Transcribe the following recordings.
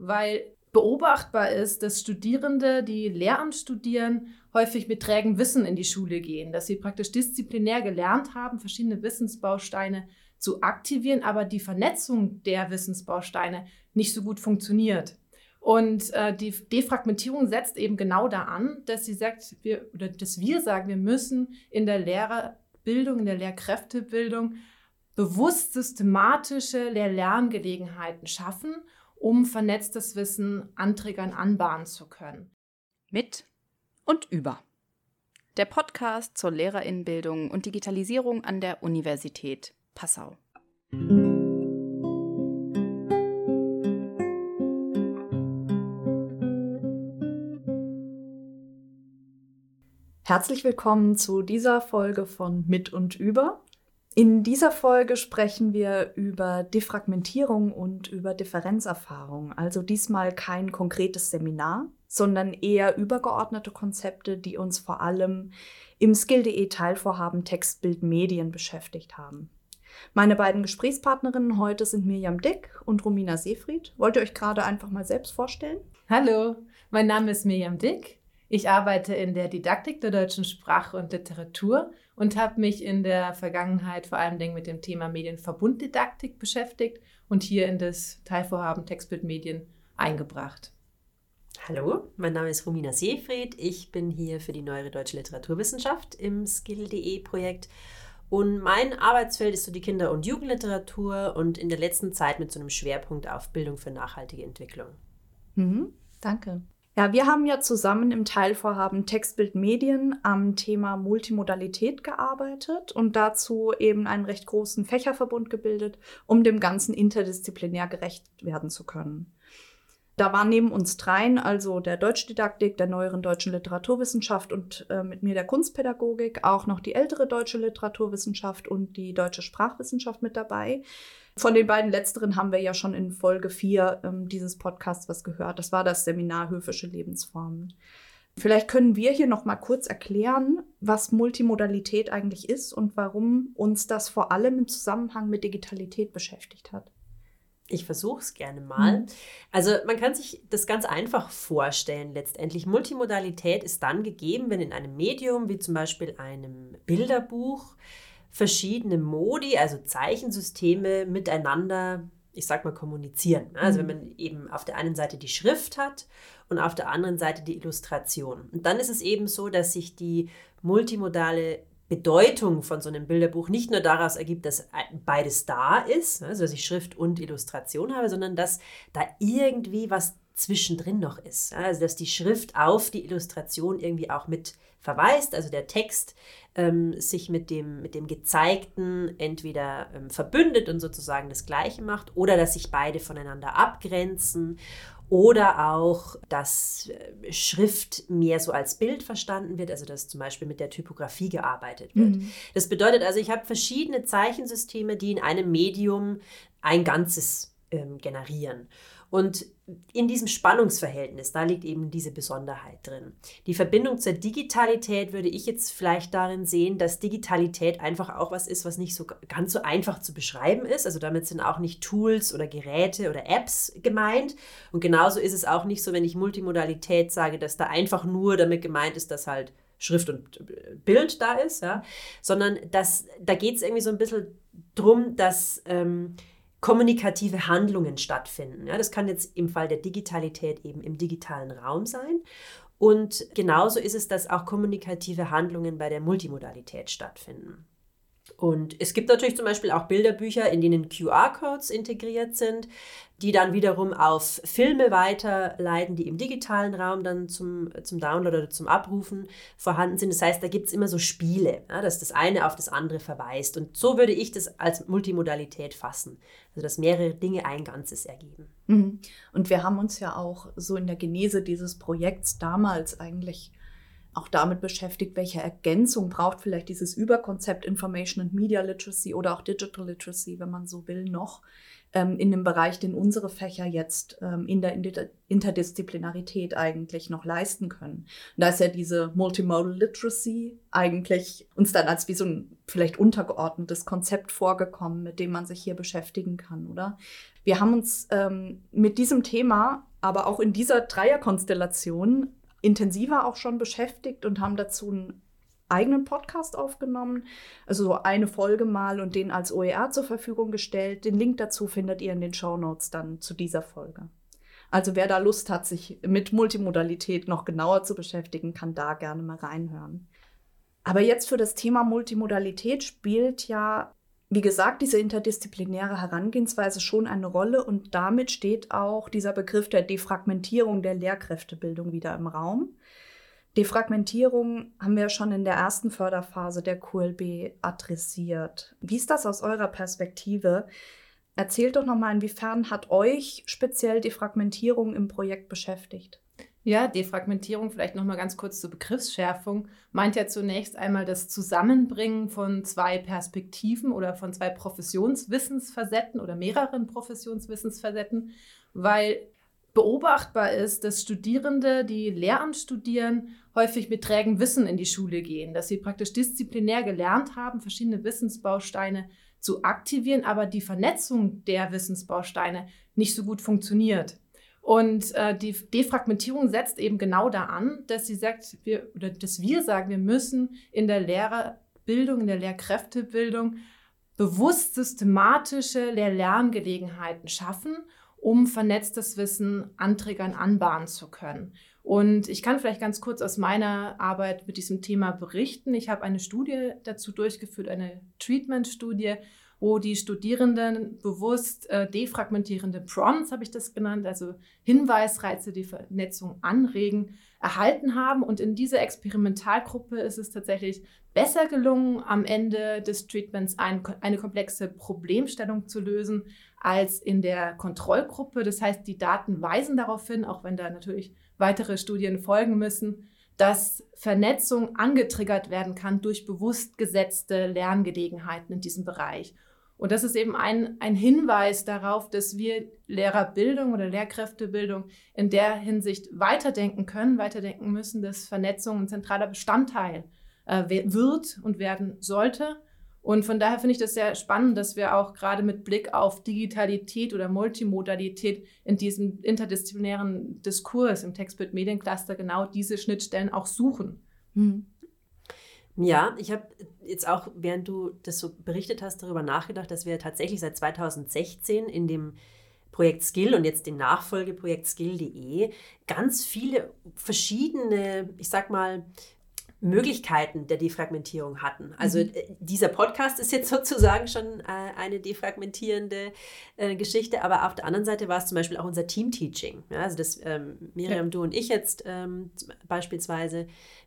weil beobachtbar ist, dass Studierende, die Lehramt studieren, häufig mit trägem Wissen in die Schule gehen, dass sie praktisch disziplinär gelernt haben, verschiedene Wissensbausteine zu aktivieren, aber die Vernetzung der Wissensbausteine nicht so gut funktioniert. Und äh, die Defragmentierung setzt eben genau da an, dass sie sagt, wir, oder dass wir sagen, wir müssen in der Lehrerbildung, in der Lehrkräftebildung bewusst systematische Lehr-Lerngelegenheiten schaffen, um vernetztes Wissen Anträgern anbahnen zu können. Mit und über. Der Podcast zur Lehrerinnenbildung und Digitalisierung an der Universität Passau. Herzlich willkommen zu dieser Folge von Mit und Über. In dieser Folge sprechen wir über Defragmentierung und über Differenzerfahrung. Also diesmal kein konkretes Seminar, sondern eher übergeordnete Konzepte, die uns vor allem im Skill.de Teilvorhaben Textbild Medien beschäftigt haben. Meine beiden Gesprächspartnerinnen heute sind Mirjam Dick und Romina Seefried. Wollt ihr euch gerade einfach mal selbst vorstellen? Hallo, mein Name ist Mirjam Dick. Ich arbeite in der Didaktik der deutschen Sprache und Literatur und habe mich in der Vergangenheit vor allem mit dem Thema Medienverbunddidaktik beschäftigt und hier in das Teilvorhaben Textbildmedien eingebracht. Hallo, mein Name ist Romina Seefried. Ich bin hier für die Neuere Deutsche Literaturwissenschaft im Skill.de Projekt und mein Arbeitsfeld ist so die Kinder- und Jugendliteratur und in der letzten Zeit mit so einem Schwerpunkt auf Bildung für nachhaltige Entwicklung. Mhm, danke. Ja, wir haben ja zusammen im Teilvorhaben Textbild Medien am Thema Multimodalität gearbeitet und dazu eben einen recht großen Fächerverbund gebildet, um dem Ganzen interdisziplinär gerecht werden zu können. Da waren neben uns dreien, also der Deutschdidaktik, der neueren deutschen Literaturwissenschaft und äh, mit mir der Kunstpädagogik, auch noch die ältere deutsche Literaturwissenschaft und die deutsche Sprachwissenschaft mit dabei. Von den beiden letzteren haben wir ja schon in Folge 4 ähm, dieses Podcasts was gehört. Das war das Seminar Höfische Lebensformen. Vielleicht können wir hier noch mal kurz erklären, was Multimodalität eigentlich ist und warum uns das vor allem im Zusammenhang mit Digitalität beschäftigt hat. Ich versuche es gerne mal. Mhm. Also man kann sich das ganz einfach vorstellen letztendlich. Multimodalität ist dann gegeben, wenn in einem Medium wie zum Beispiel einem Bilderbuch verschiedene Modi, also Zeichensysteme miteinander, ich sag mal, kommunizieren. Also wenn mhm. man eben auf der einen Seite die Schrift hat und auf der anderen Seite die Illustration. Und dann ist es eben so, dass sich die multimodale Bedeutung von so einem Bilderbuch nicht nur daraus ergibt, dass beides da ist, also dass ich Schrift und Illustration habe, sondern dass da irgendwie was zwischendrin noch ist. Also dass die Schrift auf die Illustration irgendwie auch mit verweist, also der Text ähm, sich mit dem, mit dem Gezeigten entweder ähm, verbündet und sozusagen das Gleiche macht oder dass sich beide voneinander abgrenzen oder auch, dass äh, Schrift mehr so als Bild verstanden wird, also dass zum Beispiel mit der Typografie gearbeitet wird. Mhm. Das bedeutet also, ich habe verschiedene Zeichensysteme, die in einem Medium ein Ganzes ähm, generieren. Und in diesem Spannungsverhältnis, da liegt eben diese Besonderheit drin. Die Verbindung zur Digitalität würde ich jetzt vielleicht darin sehen, dass Digitalität einfach auch was ist, was nicht so ganz so einfach zu beschreiben ist. Also damit sind auch nicht Tools oder Geräte oder Apps gemeint. Und genauso ist es auch nicht so, wenn ich Multimodalität sage, dass da einfach nur damit gemeint ist, dass halt Schrift und Bild da ist, ja, sondern dass, da geht es irgendwie so ein bisschen drum, dass ähm, kommunikative Handlungen stattfinden. Ja, das kann jetzt im Fall der Digitalität eben im digitalen Raum sein. Und genauso ist es, dass auch kommunikative Handlungen bei der Multimodalität stattfinden. Und es gibt natürlich zum Beispiel auch Bilderbücher, in denen QR-Codes integriert sind, die dann wiederum auf Filme weiterleiten, die im digitalen Raum dann zum, zum Download oder zum Abrufen vorhanden sind. Das heißt, da gibt es immer so Spiele, ja, dass das eine auf das andere verweist. Und so würde ich das als Multimodalität fassen. Also, dass mehrere Dinge ein Ganzes ergeben. Mhm. Und wir haben uns ja auch so in der Genese dieses Projekts damals eigentlich auch damit beschäftigt, welche Ergänzung braucht vielleicht dieses Überkonzept Information and Media Literacy oder auch Digital Literacy, wenn man so will, noch. ähm, in dem Bereich, den unsere Fächer jetzt ähm, in der Interdisziplinarität eigentlich noch leisten können. Und da ist ja diese Multimodal Literacy eigentlich uns dann als wie so ein vielleicht untergeordnetes Konzept vorgekommen, mit dem man sich hier beschäftigen kann, oder? Wir haben uns ähm, mit diesem Thema aber auch in dieser Dreierkonstellation intensiver auch schon beschäftigt und haben dazu einen eigenen Podcast aufgenommen, also so eine Folge mal und den als OER zur Verfügung gestellt. Den Link dazu findet ihr in den Show Notes dann zu dieser Folge. Also wer da Lust hat, sich mit Multimodalität noch genauer zu beschäftigen, kann da gerne mal reinhören. Aber jetzt für das Thema Multimodalität spielt ja wie gesagt, diese interdisziplinäre Herangehensweise schon eine Rolle und damit steht auch dieser Begriff der Defragmentierung der Lehrkräftebildung wieder im Raum. Defragmentierung haben wir schon in der ersten Förderphase der QLB adressiert. Wie ist das aus eurer Perspektive? Erzählt doch nochmal, inwiefern hat euch speziell Defragmentierung im Projekt beschäftigt? Ja, Defragmentierung, vielleicht nochmal ganz kurz zur Begriffsschärfung, meint ja zunächst einmal das Zusammenbringen von zwei Perspektiven oder von zwei Professionswissensfacetten oder mehreren Professionswissensfacetten, weil beobachtbar ist, dass Studierende, die Lehramt studieren, häufig mit trägem Wissen in die Schule gehen, dass sie praktisch disziplinär gelernt haben, verschiedene Wissensbausteine zu aktivieren, aber die Vernetzung der Wissensbausteine nicht so gut funktioniert. Und äh, die Defragmentierung setzt eben genau da an, dass sie sagt, wir, oder dass wir sagen, wir müssen in der Lehrerbildung, in der Lehrkräftebildung bewusst systematische Lehr-Lerngelegenheiten schaffen, um vernetztes Wissen anträgern, anbahnen zu können. Und ich kann vielleicht ganz kurz aus meiner Arbeit mit diesem Thema berichten. Ich habe eine Studie dazu durchgeführt, eine Treatment-Studie, wo die Studierenden bewusst äh, defragmentierende Prompts, habe ich das genannt, also Hinweisreize, die Vernetzung anregen, erhalten haben. Und in dieser Experimentalgruppe ist es tatsächlich besser gelungen, am Ende des Treatments ein, eine komplexe Problemstellung zu lösen als in der Kontrollgruppe. Das heißt, die Daten weisen darauf hin, auch wenn da natürlich weitere Studien folgen müssen, dass Vernetzung angetriggert werden kann durch bewusst gesetzte Lerngelegenheiten in diesem Bereich. Und das ist eben ein, ein Hinweis darauf, dass wir Lehrerbildung oder Lehrkräftebildung in der Hinsicht weiterdenken können, weiterdenken müssen, dass Vernetzung ein zentraler Bestandteil äh, wird und werden sollte. Und von daher finde ich das sehr spannend, dass wir auch gerade mit Blick auf Digitalität oder Multimodalität in diesem interdisziplinären Diskurs im Textbild-Mediencluster genau diese Schnittstellen auch suchen. Mhm. Ja, ich habe jetzt auch, während du das so berichtet hast, darüber nachgedacht, dass wir tatsächlich seit 2016 in dem Projekt Skill und jetzt dem Nachfolgeprojekt Skill.de ganz viele verschiedene, ich sag mal, Möglichkeiten der Defragmentierung hatten. Also mhm. Äh, dieser Podcast ist jetzt sozusagen schon äh, eine defragmentierende äh, Geschichte, aber auf der anderen Seite war es zum Beispiel auch unser Team-Teaching. Also das ähm, Miriam, ja. du und ich jetzt ähm, beispielsweise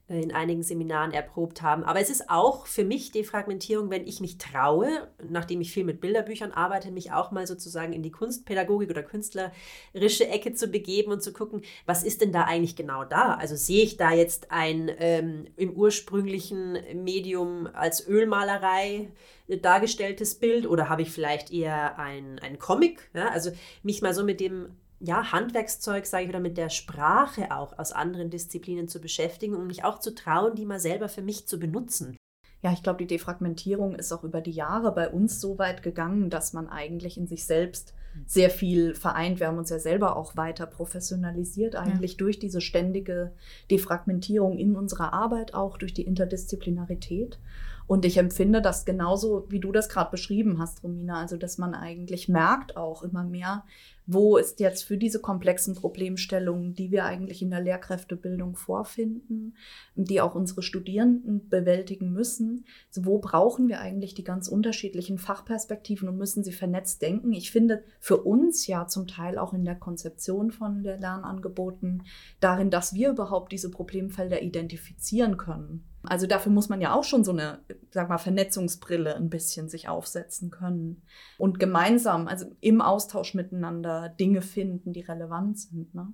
in einigen Seminaren erprobt haben. Aber es ist auch für mich Defragmentierung, wenn ich mich traue, nachdem ich viel mit Bilderbüchern arbeite, mich auch mal sozusagen in die Kunstpädagogik oder künstlerische Ecke zu begeben und zu gucken, was ist denn da eigentlich genau da? Also sehe ich da jetzt ein ähm, im ursprünglichen Medium als Ölmalerei dargestelltes Bild oder habe ich vielleicht eher ein, ein Comic? Ja? Also mich mal so mit dem ja, Handwerkszeug, sage ich, oder mit der Sprache auch aus anderen Disziplinen zu beschäftigen, um mich auch zu trauen, die mal selber für mich zu benutzen. Ja, ich glaube, die Defragmentierung ist auch über die Jahre bei uns so weit gegangen, dass man eigentlich in sich selbst sehr viel vereint. Wir haben uns ja selber auch weiter professionalisiert, eigentlich ja. durch diese ständige Defragmentierung in unserer Arbeit, auch durch die Interdisziplinarität. Und ich empfinde das genauso, wie du das gerade beschrieben hast, Romina. Also, dass man eigentlich merkt auch immer mehr, wo ist jetzt für diese komplexen Problemstellungen, die wir eigentlich in der Lehrkräftebildung vorfinden, die auch unsere Studierenden bewältigen müssen, also wo brauchen wir eigentlich die ganz unterschiedlichen Fachperspektiven und müssen sie vernetzt denken. Ich finde für uns ja zum Teil auch in der Konzeption von der Lernangeboten darin, dass wir überhaupt diese Problemfelder identifizieren können. Also dafür muss man ja auch schon so eine, sag mal, Vernetzungsbrille ein bisschen sich aufsetzen können und gemeinsam, also im Austausch miteinander Dinge finden, die relevant sind. Ne?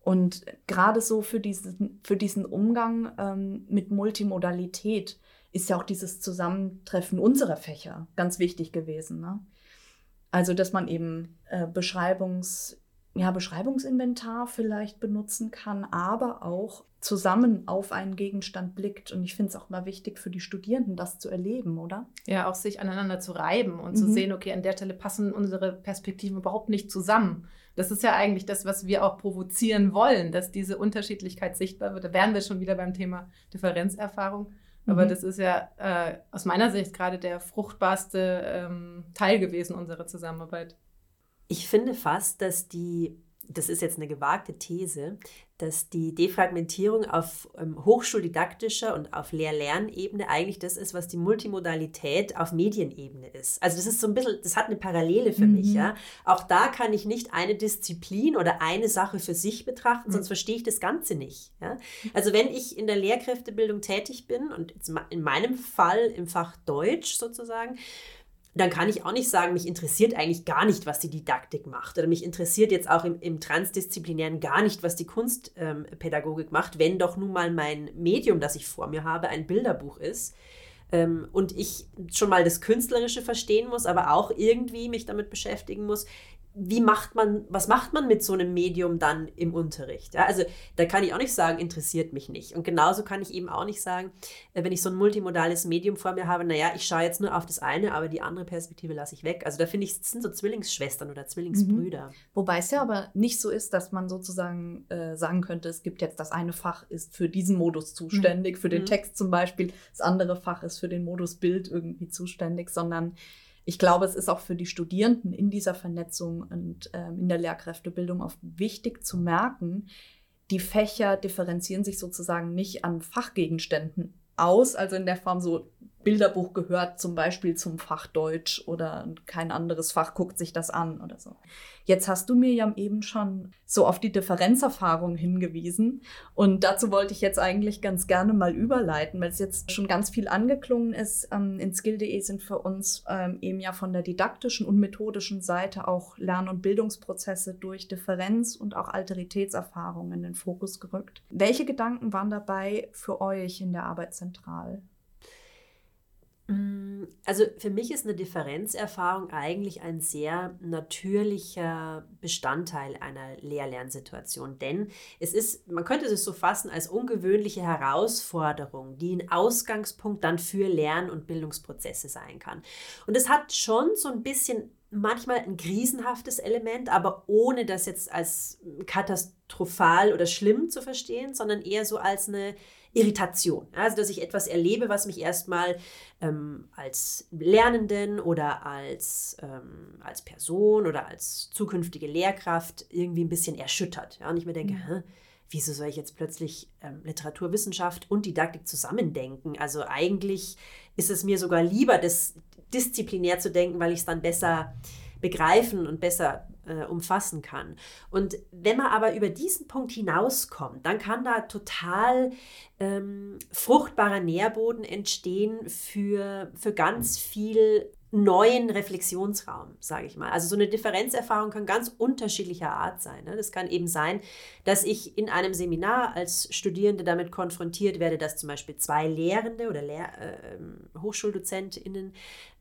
Und gerade so für diesen, für diesen Umgang ähm, mit Multimodalität ist ja auch dieses Zusammentreffen unserer Fächer ganz wichtig gewesen. Ne? Also, dass man eben äh, Beschreibungs, ja, Beschreibungsinventar vielleicht benutzen kann, aber auch zusammen auf einen Gegenstand blickt. Und ich finde es auch mal wichtig für die Studierenden, das zu erleben, oder? Ja, auch sich aneinander zu reiben und mhm. zu sehen, okay, an der Stelle passen unsere Perspektiven überhaupt nicht zusammen. Das ist ja eigentlich das, was wir auch provozieren wollen, dass diese Unterschiedlichkeit sichtbar wird. Da wären wir schon wieder beim Thema Differenzerfahrung. Aber mhm. das ist ja äh, aus meiner Sicht gerade der fruchtbarste ähm, Teil gewesen unserer Zusammenarbeit. Ich finde fast, dass die das ist jetzt eine gewagte These, dass die Defragmentierung auf ähm, hochschuldidaktischer und auf Lehr-Lernebene eigentlich das ist, was die Multimodalität auf Medienebene ist. Also das ist so ein bisschen, das hat eine Parallele für mhm. mich. Ja? Auch da kann ich nicht eine Disziplin oder eine Sache für sich betrachten, mhm. sonst verstehe ich das Ganze nicht. Ja? Also wenn ich in der Lehrkräftebildung tätig bin und in meinem Fall im Fach Deutsch sozusagen, dann kann ich auch nicht sagen, mich interessiert eigentlich gar nicht, was die Didaktik macht. Oder mich interessiert jetzt auch im, im Transdisziplinären gar nicht, was die Kunstpädagogik ähm, macht, wenn doch nun mal mein Medium, das ich vor mir habe, ein Bilderbuch ist. Ähm, und ich schon mal das Künstlerische verstehen muss, aber auch irgendwie mich damit beschäftigen muss, wie macht man, was macht man mit so einem Medium dann im Unterricht? Ja, also da kann ich auch nicht sagen, interessiert mich nicht. Und genauso kann ich eben auch nicht sagen, äh, wenn ich so ein multimodales Medium vor mir habe, naja, ich schaue jetzt nur auf das eine, aber die andere Perspektive lasse ich weg. Also da finde ich, es sind so Zwillingsschwestern oder Zwillingsbrüder. Mhm. Wobei es ja aber nicht so ist, dass man sozusagen äh, sagen könnte, es gibt jetzt das eine Fach ist für diesen Modus zuständig, mhm. für den mhm. Text zum Beispiel, das andere Fach ist für den Modus Bild irgendwie zuständig, sondern ich glaube, es ist auch für die Studierenden in dieser Vernetzung und ähm, in der Lehrkräftebildung auch wichtig zu merken, die Fächer differenzieren sich sozusagen nicht an Fachgegenständen aus, also in der Form so Bilderbuch gehört zum Beispiel zum Fach Deutsch oder kein anderes Fach guckt sich das an oder so. Jetzt hast du mir ja eben schon so auf die Differenzerfahrung hingewiesen und dazu wollte ich jetzt eigentlich ganz gerne mal überleiten, weil es jetzt schon ganz viel angeklungen ist. Ähm, in Skill.de sind für uns ähm, eben ja von der didaktischen und methodischen Seite auch Lern- und Bildungsprozesse durch Differenz und auch Alteritätserfahrungen in den Fokus gerückt. Welche Gedanken waren dabei für euch in der Arbeit zentral? Also für mich ist eine Differenzerfahrung eigentlich ein sehr natürlicher Bestandteil einer Lehr-Lernsituation, denn es ist, man könnte es so fassen als ungewöhnliche Herausforderung, die ein Ausgangspunkt dann für Lern- und Bildungsprozesse sein kann. Und es hat schon so ein bisschen manchmal ein krisenhaftes Element, aber ohne das jetzt als katastrophal oder schlimm zu verstehen, sondern eher so als eine Irritation. Also, dass ich etwas erlebe, was mich erstmal ähm, als Lernenden oder als, ähm, als Person oder als zukünftige Lehrkraft irgendwie ein bisschen erschüttert. Ja? Und ich mir denke, mhm. wieso soll ich jetzt plötzlich ähm, Literaturwissenschaft und Didaktik zusammendenken? Also eigentlich ist es mir sogar lieber, das disziplinär zu denken, weil ich es dann besser begreifen und besser äh, umfassen kann. Und wenn man aber über diesen Punkt hinauskommt, dann kann da total ähm, fruchtbarer Nährboden entstehen für, für ganz viel neuen Reflexionsraum, sage ich mal. Also so eine Differenzerfahrung kann ganz unterschiedlicher Art sein. Ne? Das kann eben sein, dass ich in einem Seminar als Studierende damit konfrontiert werde, dass zum Beispiel zwei Lehrende oder Lehr äh, ähm, HochschuldozentInnen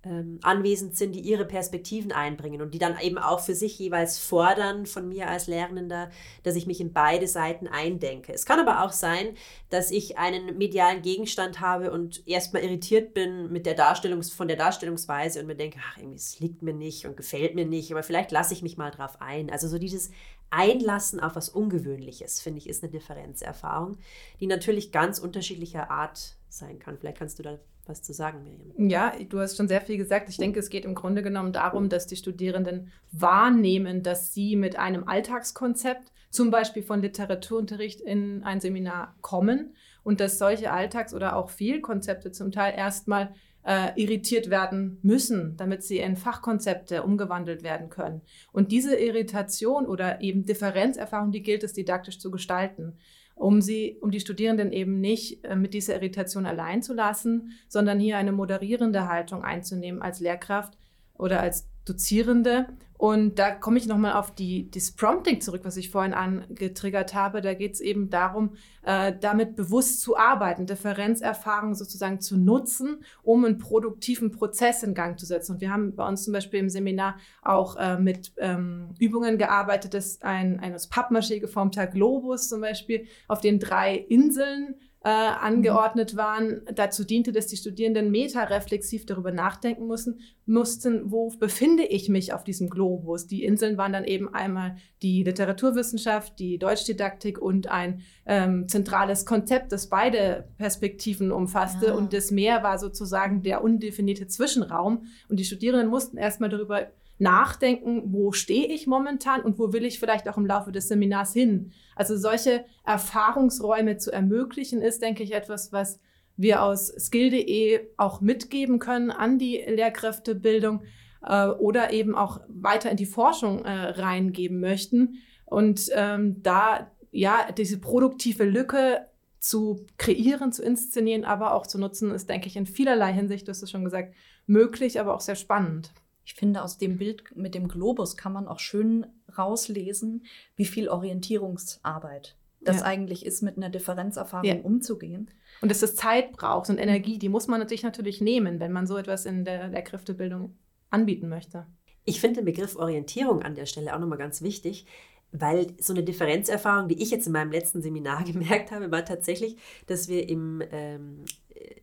ähm, anwesend sind, die ihre Perspektiven einbringen und die dann eben auch für sich jeweils fordern von mir als Lernender, dass ich mich in beide Seiten eindenke. Es kann aber auch sein, dass ich einen medialen Gegenstand habe und erstmal irritiert bin mit der Darstellungs von der Darstellungsweise und mir denke, ach, irgendwie, es liegt mir nicht und gefällt mir nicht, aber vielleicht lasse ich mich mal drauf ein. Also so dieses Einlassen auf was Ungewöhnliches, finde ich, ist eine Differenzerfahrung, die natürlich ganz unterschiedlicher Art sein kann. Vielleicht kannst du da was zu sagen, Miriam. Ja, du hast schon sehr viel gesagt. Ich denke, es geht im Grunde genommen darum, dass die Studierenden wahrnehmen, dass sie mit einem Alltagskonzept, zum Beispiel von Literaturunterricht, in ein Seminar kommen und dass solche Alltags- oder auch Fehlkonzepte zum Teil erstmal äh, irritiert werden müssen, damit sie in Fachkonzepte umgewandelt werden können. Und diese Irritation oder eben Differenzerfahrung, die gilt es didaktisch zu gestalten um sie, um die Studierenden eben nicht äh, mit dieser Irritation allein zu lassen, sondern hier eine moderierende Haltung einzunehmen als Lehrkraft oder als Dozierende Und da komme ich nochmal auf die, das Prompting zurück, was ich vorhin angetriggert habe. Da geht es eben darum, äh, damit bewusst zu arbeiten, Differenzerfahrungen sozusagen zu nutzen, um einen produktiven Prozess in Gang zu setzen. Und wir haben bei uns zum Beispiel im Seminar auch äh, mit ähm, Übungen gearbeitet, dass ein, ein aus Pappmaché geformter Globus zum Beispiel auf den drei Inseln äh, angeordnet mhm. waren, dazu diente, dass die Studierenden metareflexiv darüber nachdenken mussten, mussten, wo befinde ich mich auf diesem Globus. Die Inseln waren dann eben einmal die Literaturwissenschaft, die Deutschdidaktik und ein ähm, zentrales Konzept, das beide Perspektiven umfasste. Ja. Und das Meer war sozusagen der undefinierte Zwischenraum. Und die Studierenden mussten erstmal darüber nachdenken, wo stehe ich momentan und wo will ich vielleicht auch im Laufe des Seminars hin. Also solche Erfahrungsräume zu ermöglichen, ist, denke ich, etwas, was wir aus skill.de auch mitgeben können an die Lehrkräftebildung äh, oder eben auch weiter in die Forschung äh, reingeben möchten. Und ähm, da ja diese produktive Lücke zu kreieren, zu inszenieren, aber auch zu nutzen, ist, denke ich, in vielerlei Hinsicht, du hast es schon gesagt, möglich, aber auch sehr spannend. Ich finde, aus dem Bild mit dem Globus kann man auch schön rauslesen, wie viel Orientierungsarbeit das ja. eigentlich ist, mit einer Differenzerfahrung ja. umzugehen. Und dass es Zeit braucht und Energie, die muss man sich natürlich nehmen, wenn man so etwas in der Lehrkräftebildung anbieten möchte. Ich finde den Begriff Orientierung an der Stelle auch nochmal ganz wichtig, weil so eine Differenzerfahrung, die ich jetzt in meinem letzten Seminar gemerkt habe, war tatsächlich, dass wir im ähm,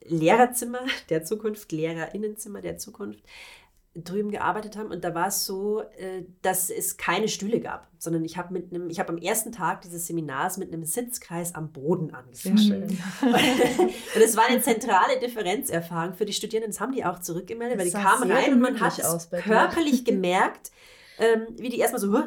Lehrerzimmer der Zukunft, Lehrerinnenzimmer der Zukunft, drüben gearbeitet haben und da war es so, äh, dass es keine Stühle gab, sondern ich habe mit einem, ich habe am ersten Tag dieses Seminars mit einem Sitzkreis am Boden angefangen. und es war eine zentrale Differenzerfahrung für die Studierenden. Das haben die auch zurückgemeldet, weil die kamen rein und man hat körperlich gemerkt, ähm, wie die erstmal so,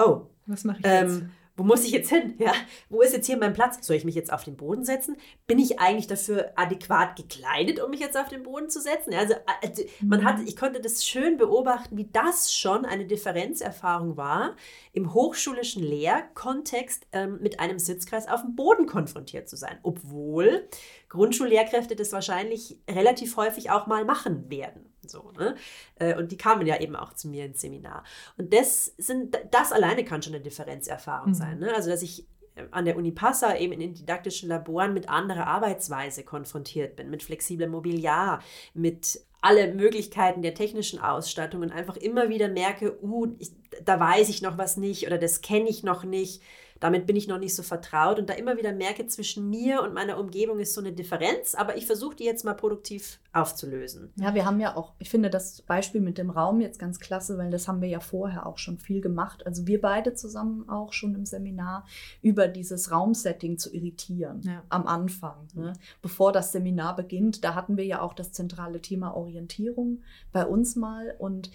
oh, was mache ich jetzt? Ähm, wo muss ich jetzt hin? Ja, wo ist jetzt hier mein Platz? Soll ich mich jetzt auf den Boden setzen? Bin ich eigentlich dafür adäquat gekleidet, um mich jetzt auf den Boden zu setzen? Also, also man hat, ich konnte das schön beobachten, wie das schon eine Differenzerfahrung war, im hochschulischen Lehrkontext ähm, mit einem Sitzkreis auf dem Boden konfrontiert zu sein, obwohl Grundschullehrkräfte das wahrscheinlich relativ häufig auch mal machen werden. So, ne? Äh, und die kamen ja eben auch zu mir ins Seminar. Und das sind, das alleine kann schon eine Differenzerfahrung mhm. sein. Ne? Also, dass ich äh, an der Uni Passau eben in den didaktischen Laboren mit anderer Arbeitsweise konfrontiert bin, mit flexiblem Mobiliar, mit alle Möglichkeiten der technischen Ausstattung und einfach immer wieder merke, uh, ich, da weiß ich noch was nicht oder das kenne ich noch nicht damit bin ich noch nicht so vertraut und da immer wieder merke, zwischen mir und meiner Umgebung ist so eine Differenz, aber ich versuche die jetzt mal produktiv aufzulösen. Ja, wir haben ja auch, ich finde das Beispiel mit dem Raum jetzt ganz klasse, weil das haben wir ja vorher auch schon viel gemacht. Also wir beide zusammen auch schon im Seminar über dieses Raumsetting zu irritieren ja. am Anfang. Ne? Bevor das Seminar beginnt, da hatten wir ja auch das zentrale Thema Orientierung bei uns mal und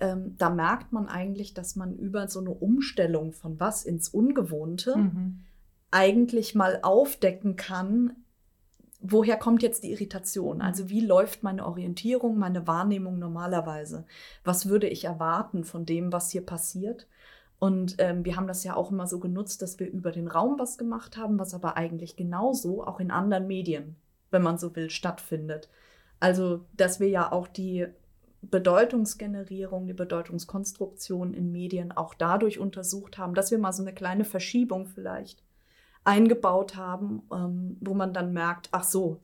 ähm, da merkt man eigentlich, dass man über so eine Umstellung von was ins Ungewohnte mhm. eigentlich mal aufdecken kann, woher kommt jetzt die Irritation? Mhm. Also wie läuft meine Orientierung, meine Wahrnehmung normalerweise? Was würde ich erwarten von dem, was hier passiert? Und ähm, wir haben das ja auch immer so genutzt, dass wir über den Raum was gemacht haben, was aber eigentlich genauso auch in anderen Medien, wenn man so will, stattfindet. Also, dass wir ja auch die Bedeutungsgenerierung, die Bedeutungskonstruktion in Medien auch dadurch untersucht haben, dass wir mal so eine kleine Verschiebung vielleicht eingebaut haben, ähm, wo man dann merkt, ach so,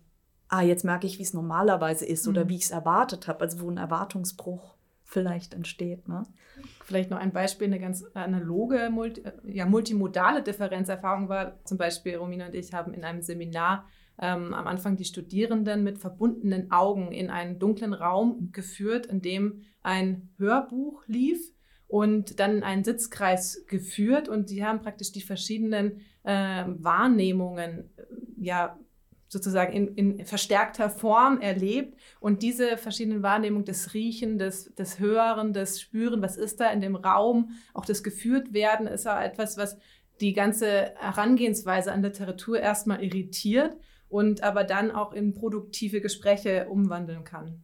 ah, jetzt merke ich, wie es normalerweise ist mhm. oder wie ich es erwartet habe, also wo ein Erwartungsbruch vielleicht entsteht. Ne? Vielleicht noch ein Beispiel, eine ganz analoge, multi, ja, multimodale Differenzerfahrung war zum Beispiel, Romina und ich haben in einem Seminar ähm, am Anfang die Studierenden mit verbundenen Augen in einen dunklen Raum geführt, in dem ein Hörbuch lief und dann in einen Sitzkreis geführt. Und sie haben praktisch die verschiedenen äh, Wahrnehmungen ja sozusagen in, in, verstärkter Form erlebt. Und diese verschiedenen Wahrnehmungen des Riechen, des, des Hören, des Spüren, was ist da in dem Raum, auch das geführt werden, ist ja etwas, was die ganze Herangehensweise an Literatur erstmal irritiert und aber dann auch in produktive Gespräche umwandeln kann.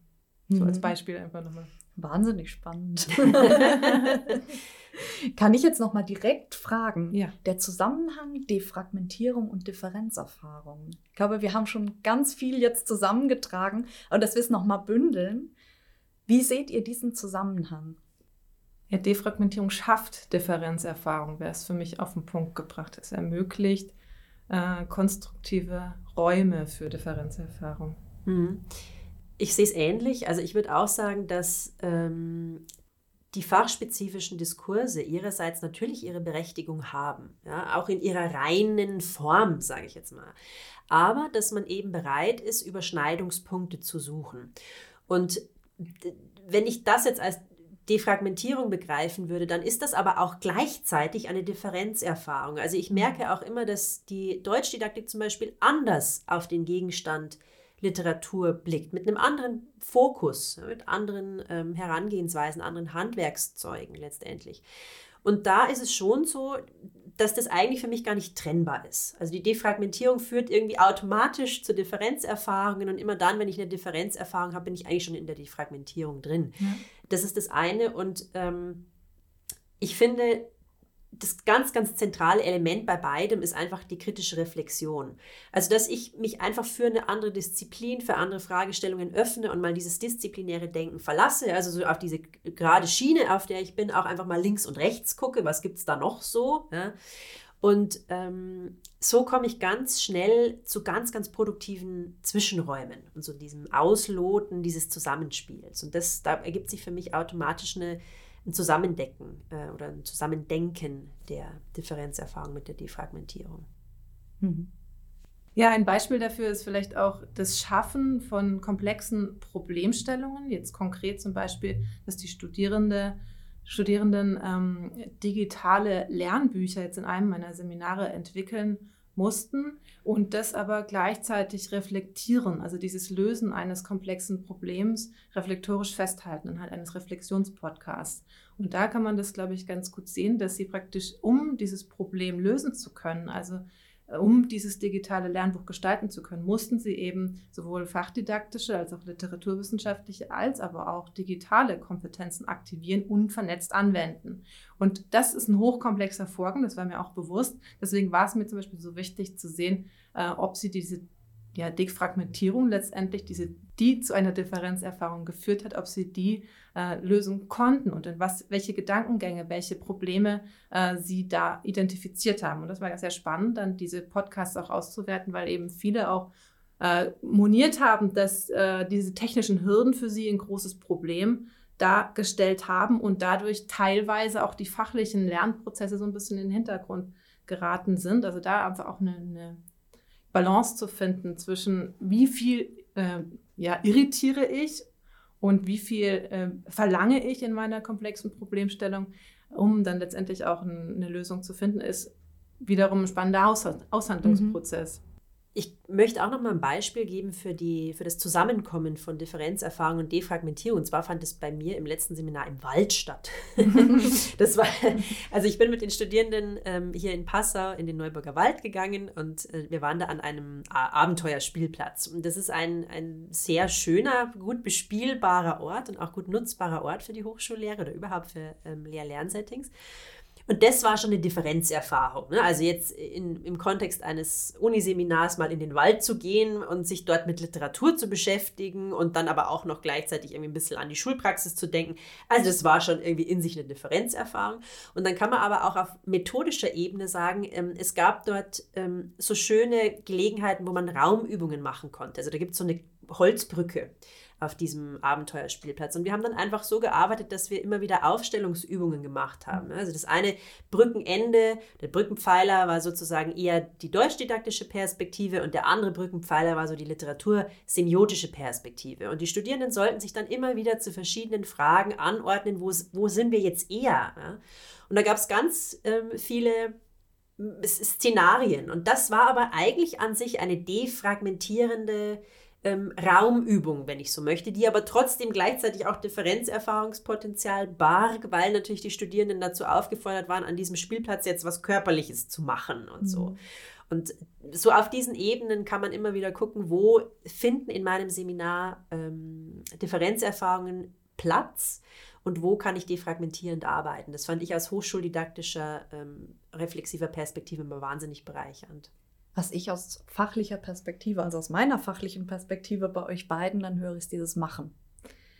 So mhm. als Beispiel einfach nochmal. Wahnsinnig spannend. Kann ich jetzt noch mal direkt fragen? Ja. Der Zusammenhang Defragmentierung und Differenzerfahrung. Ich glaube, wir haben schon ganz viel jetzt zusammengetragen und das wir es noch mal bündeln. Wie seht ihr diesen Zusammenhang? Ja, Defragmentierung schafft Differenzerfahrung, wäre es für mich auf den Punkt gebracht. Es ermöglicht äh, konstruktive Räume für Differenzerfahrung. Mhm. Ich sehe es ähnlich. Also ich würde auch sagen, dass ähm, die fachspezifischen Diskurse ihrerseits natürlich ihre Berechtigung haben, ja, auch in ihrer reinen Form, sage ich jetzt mal. Aber dass man eben bereit ist, Überschneidungspunkte zu suchen. Und wenn ich das jetzt als Defragmentierung begreifen würde, dann ist das aber auch gleichzeitig eine Differenzerfahrung. Also ich merke auch immer, dass die Deutschdidaktik zum Beispiel anders auf den Gegenstand Literatur blickt, mit einem anderen Fokus, mit anderen ähm, Herangehensweisen, anderen Handwerkszeugen letztendlich. Und da ist es schon so, dass das eigentlich für mich gar nicht trennbar ist. Also die Defragmentierung führt irgendwie automatisch zu Differenzerfahrungen und immer dann, wenn ich eine Differenzerfahrung habe, bin ich eigentlich schon in der Defragmentierung drin. Ja. Das ist das eine und ähm, ich finde, das ganz, ganz zentrale Element bei beidem ist einfach die kritische Reflexion. Also, dass ich mich einfach für eine andere Disziplin, für andere Fragestellungen öffne und mal dieses disziplinäre Denken verlasse, also so auf diese gerade Schiene, auf der ich bin, auch einfach mal links und rechts gucke, was gibt es da noch so. Ja? Und ähm, so komme ich ganz schnell zu ganz, ganz produktiven Zwischenräumen und so diesem Ausloten dieses Zusammenspiels. Und das, da ergibt sich für mich automatisch eine ein Zusammendecken äh, oder ein Zusammendenken der Differenzerfahrung mit der Defragmentierung. Mhm. Ja, ein Beispiel dafür ist vielleicht auch das Schaffen von komplexen Problemstellungen. Jetzt konkret zum Beispiel, dass die Studierende, Studierenden ähm, digitale Lernbücher jetzt in einem meiner Seminare entwickeln mussten und das aber gleichzeitig reflektieren, also dieses Lösen eines komplexen Problems reflektorisch festhalten anhand eines Reflexionspodcasts. Und da kann man das, glaube ich, ganz gut sehen, dass sie praktisch, um dieses Problem lösen zu können, also um dieses digitale Lernbuch gestalten zu können, mussten sie eben sowohl fachdidaktische als auch literaturwissenschaftliche als aber auch digitale Kompetenzen aktivieren und vernetzt anwenden. Und das ist ein hochkomplexer Vorgang, das war mir auch bewusst. Deswegen war es mir zum Beispiel so wichtig zu sehen, äh, ob sie diese ja, Defragmentierung letztendlich, diese, die zu einer Differenzerfahrung geführt hat, ob sie die äh, lösen konnten und in was, welche Gedankengänge, welche Probleme äh, sie da identifiziert haben. Und das war sehr spannend, dann diese Podcasts auch auszuwerten, weil eben viele auch äh, moniert haben, dass äh, diese technischen Hürden für sie ein großes Problem dargestellt haben und dadurch teilweise auch die fachlichen Lernprozesse so ein bisschen in den Hintergrund geraten sind. Also da einfach auch eine, eine Balance zu finden zwischen wie viel äh, ja, irritiere ich und wie viel äh, verlange ich in meiner komplexen Problemstellung, um dann letztendlich auch ein, eine Lösung zu finden, ist wiederum ein spannender Aus Aushandlungsprozess. Mhm. Ich möchte auch noch mal ein Beispiel geben für, die, für das Zusammenkommen von Differenzerfahrung und Defragmentierung. Und zwar fand es bei mir im letzten Seminar im Wald statt. das war, also ich bin mit den Studierenden ähm, hier in Passau in den Neuburger Wald gegangen und äh, wir waren da an einem Abenteuerspielplatz. Und das ist ein, ein sehr schöner, gut bespielbarer Ort und auch gut nutzbarer Ort für die Hochschullehre oder überhaupt für ähm, Lehr-Lernsettings. Und das war schon eine Differenzerfahrung. Ne? Also jetzt in, im Kontext eines Uniseminars mal in den Wald zu gehen und sich dort mit Literatur zu beschäftigen und dann aber auch noch gleichzeitig irgendwie ein bisschen an die Schulpraxis zu denken. Also das war schon irgendwie in sich eine Differenzerfahrung. Und dann kann man aber auch auf methodischer Ebene sagen, ähm, es gab dort ähm, so schöne Gelegenheiten, wo man Raumübungen machen konnte. Also da gibt es so eine Holzbrücke auf diesem Abenteuerspielplatz. Und wir haben dann einfach so gearbeitet, dass wir immer wieder Aufstellungsübungen gemacht haben. Also das eine Brückenende, der Brückenpfeiler war sozusagen eher die deutschdidaktische Perspektive und der andere Brückenpfeiler war so die literatursemiotische Perspektive. Und die Studierenden sollten sich dann immer wieder zu verschiedenen Fragen anordnen, wo, wo sind wir jetzt eher? Und da gab es ganz ähm, viele Szenarien. Und das war aber eigentlich an sich eine defragmentierende ähm, Raumübung, wenn ich so möchte, die aber trotzdem gleichzeitig auch Differenzerfahrungspotenzial barg, weil natürlich die Studierenden dazu aufgefordert waren, an diesem Spielplatz jetzt was Körperliches zu machen und mhm. so. Und so auf diesen Ebenen kann man immer wieder gucken, wo finden in meinem Seminar ähm, Differenzerfahrungen Platz und wo kann ich defragmentierend arbeiten. Das fand ich aus hochschuldidaktischer, ähm, reflexiver Perspektive immer wahnsinnig bereichernd was ich aus fachlicher Perspektive, also aus meiner fachlichen Perspektive bei euch beiden dann höre, ist dieses Machen.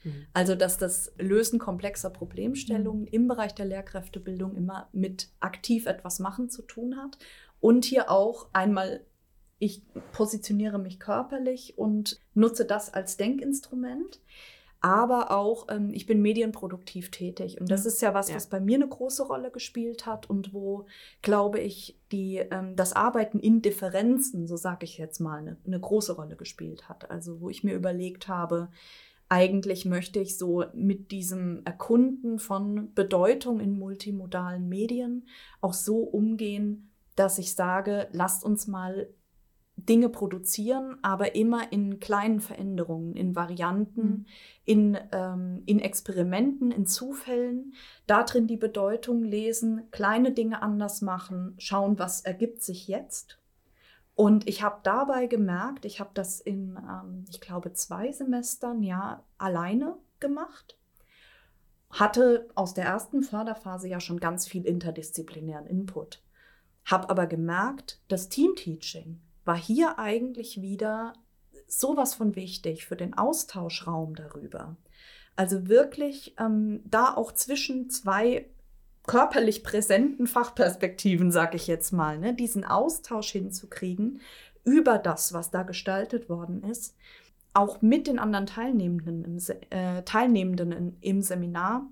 Mhm. Also, dass das Lösen komplexer Problemstellungen mhm. im Bereich der Lehrkräftebildung immer mit aktiv etwas machen zu tun hat. Und hier auch einmal, ich positioniere mich körperlich und nutze das als Denkinstrument aber auch ähm, ich bin medienproduktiv tätig. Und das ist ja was, ja. was bei mir eine große Rolle gespielt hat und wo, glaube ich, die, ähm, das Arbeiten in Differenzen, so sage ich jetzt mal, eine, eine große Rolle gespielt hat. Also wo ich mir überlegt habe, eigentlich möchte ich so mit diesem Erkunden von Bedeutung in multimodalen Medien auch so umgehen, dass ich sage, lasst uns mal Dinge produzieren, aber immer in kleinen Veränderungen, in Varianten, mhm. in, ähm, in Experimenten, in Zufällen, darin die Bedeutung lesen, kleine Dinge anders machen, schauen, was ergibt sich jetzt. Und ich habe dabei gemerkt, ich habe das in, ähm, ich glaube, zwei Semestern ja alleine gemacht, hatte aus der ersten Förderphase ja schon ganz viel interdisziplinären Input, habe aber gemerkt, das Teamteaching, war hier eigentlich wieder sowas von wichtig für den Austauschraum darüber. Also wirklich ähm, da auch zwischen zwei körperlich präsenten Fachperspektiven, sag ich jetzt mal, ne, diesen Austausch hinzukriegen über das, was da gestaltet worden ist, auch mit den anderen Teilnehmenden im, äh, Teilnehmenden im Seminar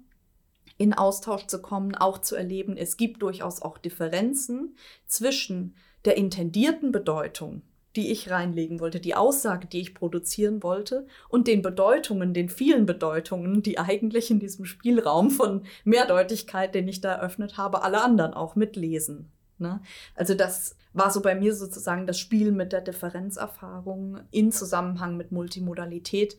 in Austausch zu kommen, auch zu erleben, es gibt durchaus auch Differenzen zwischen der intendierten Bedeutung, die ich reinlegen wollte, die Aussage, die ich produzieren wollte und den Bedeutungen, den vielen Bedeutungen, die eigentlich in diesem Spielraum von Mehrdeutigkeit, den ich da eröffnet habe, alle anderen auch mitlesen. Ne? Also das war so bei mir sozusagen das Spiel mit der Differenzerfahrung in Zusammenhang mit Multimodalität,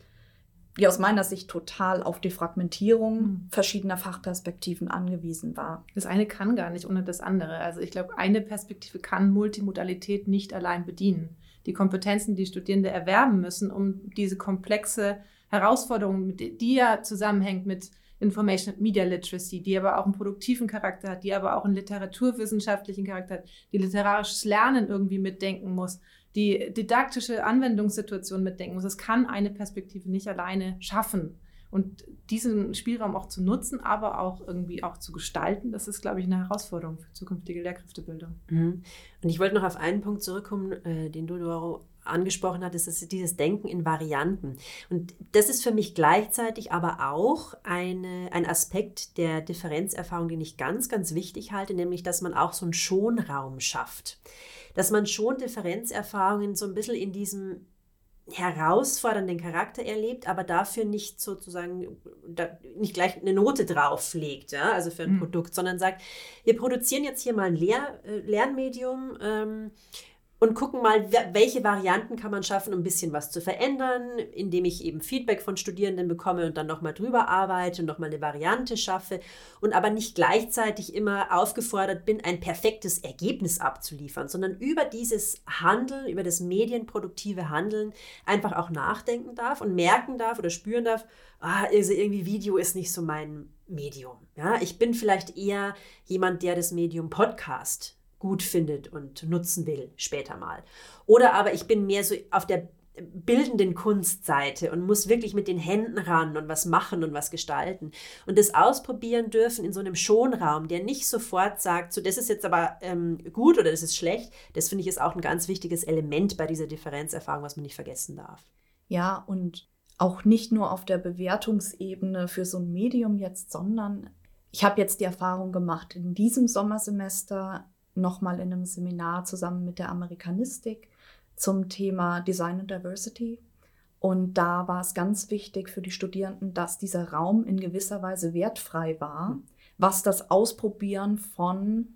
die aus meiner Sicht total auf die Fragmentierung mhm. verschiedener Fachperspektiven angewiesen war. Das eine kann gar nicht ohne das andere. Also ich glaube, eine Perspektive kann Multimodalität nicht allein bedienen. Die Kompetenzen, die Studierende erwerben müssen, um diese komplexe Herausforderung, die ja zusammenhängt mit Information and Media Literacy, die aber auch einen produktiven Charakter hat, die aber auch einen literaturwissenschaftlichen Charakter hat, die literarisches Lernen irgendwie mitdenken muss, die didaktische Anwendungssituation mitdenken muss. Das kann eine Perspektive nicht alleine schaffen. Und diesen Spielraum auch zu nutzen, aber auch irgendwie auch zu gestalten, das ist, glaube ich, eine Herausforderung für zukünftige Lehrkräftebildung. Mhm. Und ich wollte noch auf einen Punkt zurückkommen, äh, den du, Doro, angesprochen das ist dieses Denken in Varianten. Und das ist für mich gleichzeitig aber auch eine, ein Aspekt der Differenzerfahrung, den ich ganz, ganz wichtig halte, nämlich, dass man auch so einen Schonraum schafft dass man schon Differenzerfahrungen so ein bisschen in diesem herausfordernden Charakter erlebt, aber dafür nicht sozusagen nicht gleich eine Note drauflegt, ja, also für ein mhm. Produkt, sondern sagt, wir produzieren jetzt hier mal ein Lehr äh, Lernmedium, ähm, und gucken mal, welche Varianten kann man schaffen, um ein bisschen was zu verändern, indem ich eben Feedback von Studierenden bekomme und dann nochmal drüber arbeite und nochmal eine Variante schaffe und aber nicht gleichzeitig immer aufgefordert bin, ein perfektes Ergebnis abzuliefern, sondern über dieses Handeln, über das medienproduktive Handeln einfach auch nachdenken darf und merken darf oder spüren darf, ah, also irgendwie Video ist nicht so mein Medium. Ja, ich bin vielleicht eher jemand, der das Medium Podcast gut findet und nutzen will später mal. Oder aber ich bin mehr so auf der bildenden Kunstseite und muss wirklich mit den Händen ran und was machen und was gestalten. Und das ausprobieren dürfen in so einem Schonraum, der nicht sofort sagt, so das ist jetzt aber ähm, gut oder das ist schlecht, das finde ich ist auch ein ganz wichtiges Element bei dieser Differenzerfahrung, was man nicht vergessen darf. Ja, und auch nicht nur auf der Bewertungsebene für so ein Medium jetzt, sondern ich habe jetzt die Erfahrung gemacht, in diesem Sommersemester nochmal in einem Seminar zusammen mit der Amerikanistik zum Thema Design und Diversity. Und da war es ganz wichtig für die Studierenden, dass dieser Raum in gewisser Weise wertfrei war, was das Ausprobieren von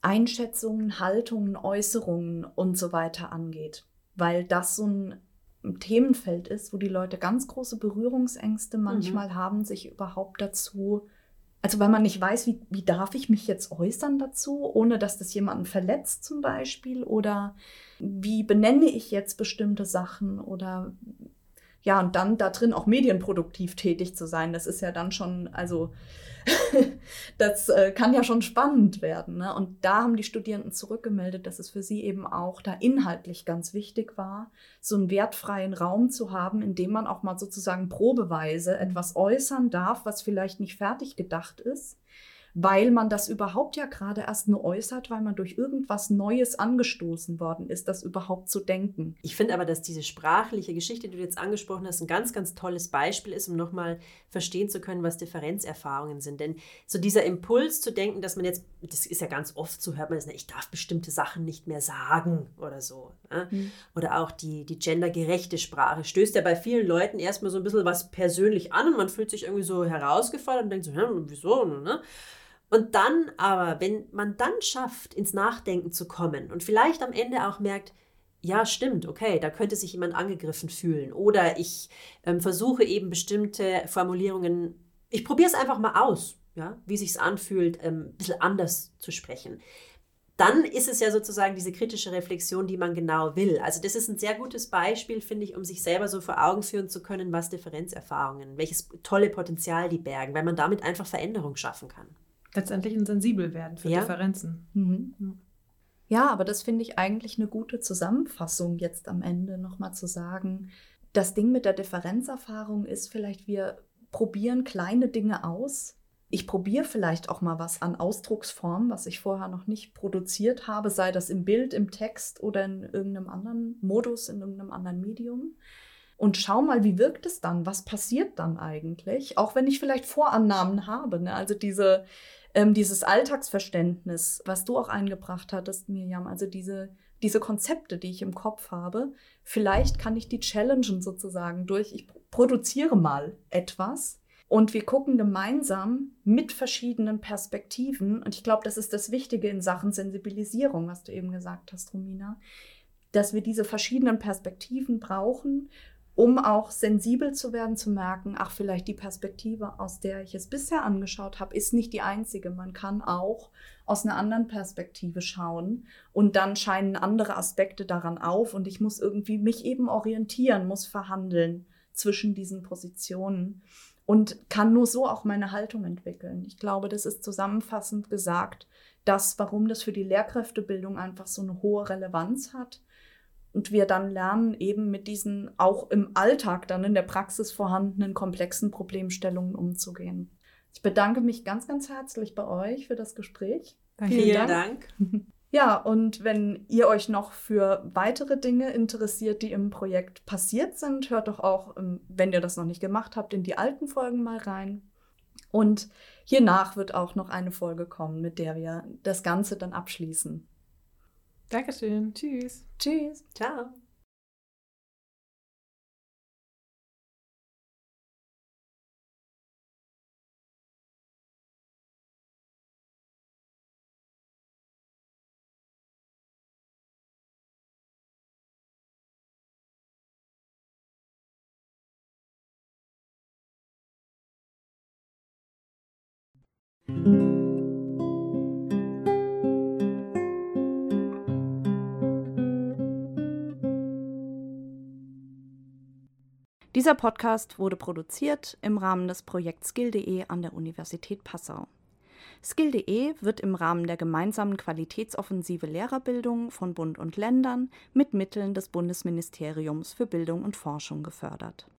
Einschätzungen, Haltungen, Äußerungen und so weiter angeht. Weil das so ein Themenfeld ist, wo die Leute ganz große Berührungsängste mhm. manchmal mhm. haben, sich überhaupt dazu also weil man nicht weiß, wie, wie darf ich mich jetzt äußern dazu, ohne dass das jemanden verletzt zum Beispiel? Oder wie benenne ich jetzt bestimmte Sachen? Oder Ja, und dann da drin auch medienproduktiv tätig zu sein, das ist ja dann schon, also das äh, kann ja schon spannend werden. Ne? Und da haben die Studierenden zurückgemeldet, dass es für sie eben auch da inhaltlich ganz wichtig war, so einen wertfreien Raum zu haben, in dem man auch mal sozusagen probeweise etwas äußern darf, was vielleicht nicht fertig gedacht ist weil man das überhaupt ja gerade erst nur äußert, weil man durch irgendwas Neues angestoßen worden ist, das überhaupt zu denken. Ich finde aber, dass diese sprachliche Geschichte, die du jetzt angesprochen hast, ein ganz, ganz tolles Beispiel ist, um nochmal verstehen zu können, was Differenzerfahrungen sind. Denn so dieser Impuls zu denken, dass man jetzt, das ist ja ganz oft so, hört man das, ich darf bestimmte Sachen nicht mehr sagen oder so. Ne? Mhm. Oder auch die, die gendergerechte Sprache stößt ja bei vielen Leuten erstmal so ein bisschen was persönlich an und man fühlt sich irgendwie so herausgefordert und denkt so, hm, wieso, ne? Und dann aber, wenn man dann schafft, ins Nachdenken zu kommen und vielleicht am Ende auch merkt, ja, stimmt, okay, da könnte sich jemand angegriffen fühlen. Oder ich ähm, versuche eben bestimmte Formulierungen, ich probiere es einfach mal aus, ja, wie sich anfühlt, ähm, ein bisschen anders zu sprechen. Dann ist es ja sozusagen diese kritische Reflexion, die man genau will. Also das ist ein sehr gutes Beispiel, finde ich, um sich selber so vor Augen führen zu können, was Differenzerfahrungen, welches tolle Potenzial die bergen, weil man damit einfach Veränderung schaffen kann letztendlich ein sensibel werden für ja. Differenzen. Mhm. Ja, aber das finde ich eigentlich eine gute Zusammenfassung jetzt am Ende nochmal zu sagen. Das Ding mit der Differenzerfahrung ist vielleicht, wir probieren kleine Dinge aus. Ich probiere vielleicht auch mal was an Ausdrucksform, was ich vorher noch nicht produziert habe, sei das im Bild, im Text oder in irgendeinem anderen Modus, in irgendeinem anderen Medium und schau mal, wie wirkt es dann? Was passiert dann eigentlich? Auch wenn ich vielleicht Vorannahmen habe. Ne? Also diese, ähm, dieses Alltagsverständnis, was du auch eingebracht hattest, Miriam, also diese, diese Konzepte, die ich im Kopf habe, vielleicht kann ich die challengen sozusagen durch, ich produziere mal etwas und wir gucken gemeinsam mit verschiedenen Perspektiven. Und ich glaube, das ist das Wichtige in Sachen Sensibilisierung, was du eben gesagt hast, Romina, dass wir diese verschiedenen Perspektiven brauchen um auch sensibel zu werden, zu merken, ach, vielleicht die Perspektive, aus der ich es bisher angeschaut habe, ist nicht die einzige. Man kann auch aus einer anderen Perspektive schauen und dann scheinen andere Aspekte daran auf und ich muss irgendwie mich eben orientieren, muss verhandeln zwischen diesen Positionen und kann nur so auch meine Haltung entwickeln. Ich glaube, das ist zusammenfassend gesagt, das, warum das für die Lehrkräftebildung einfach so eine hohe Relevanz hat und wir dann lernen, eben mit diesen auch im Alltag dann in der Praxis vorhandenen komplexen Problemstellungen umzugehen. Ich bedanke mich ganz, ganz herzlich bei euch für das Gespräch. Danke. Vielen Dank. Dank. Ja, und wenn ihr euch noch für weitere Dinge interessiert, die im Projekt passiert sind, hört doch auch, ähm, wenn ihr das noch nicht gemacht habt, in die alten Folgen mal rein. Und hiernach wird auch noch eine Folge kommen, mit der wir das Ganze dann abschließen. Dankeschön. Tschüss. Tschüss. Ciao. Dieser Podcast wurde produziert im Rahmen des Projekts Skill.de an der Universität Passau. Skill.de wird im Rahmen der gemeinsamen Qualitätsoffensive Lehrerbildung von Bund und Ländern mit Mitteln des Bundesministeriums für Bildung und Forschung gefördert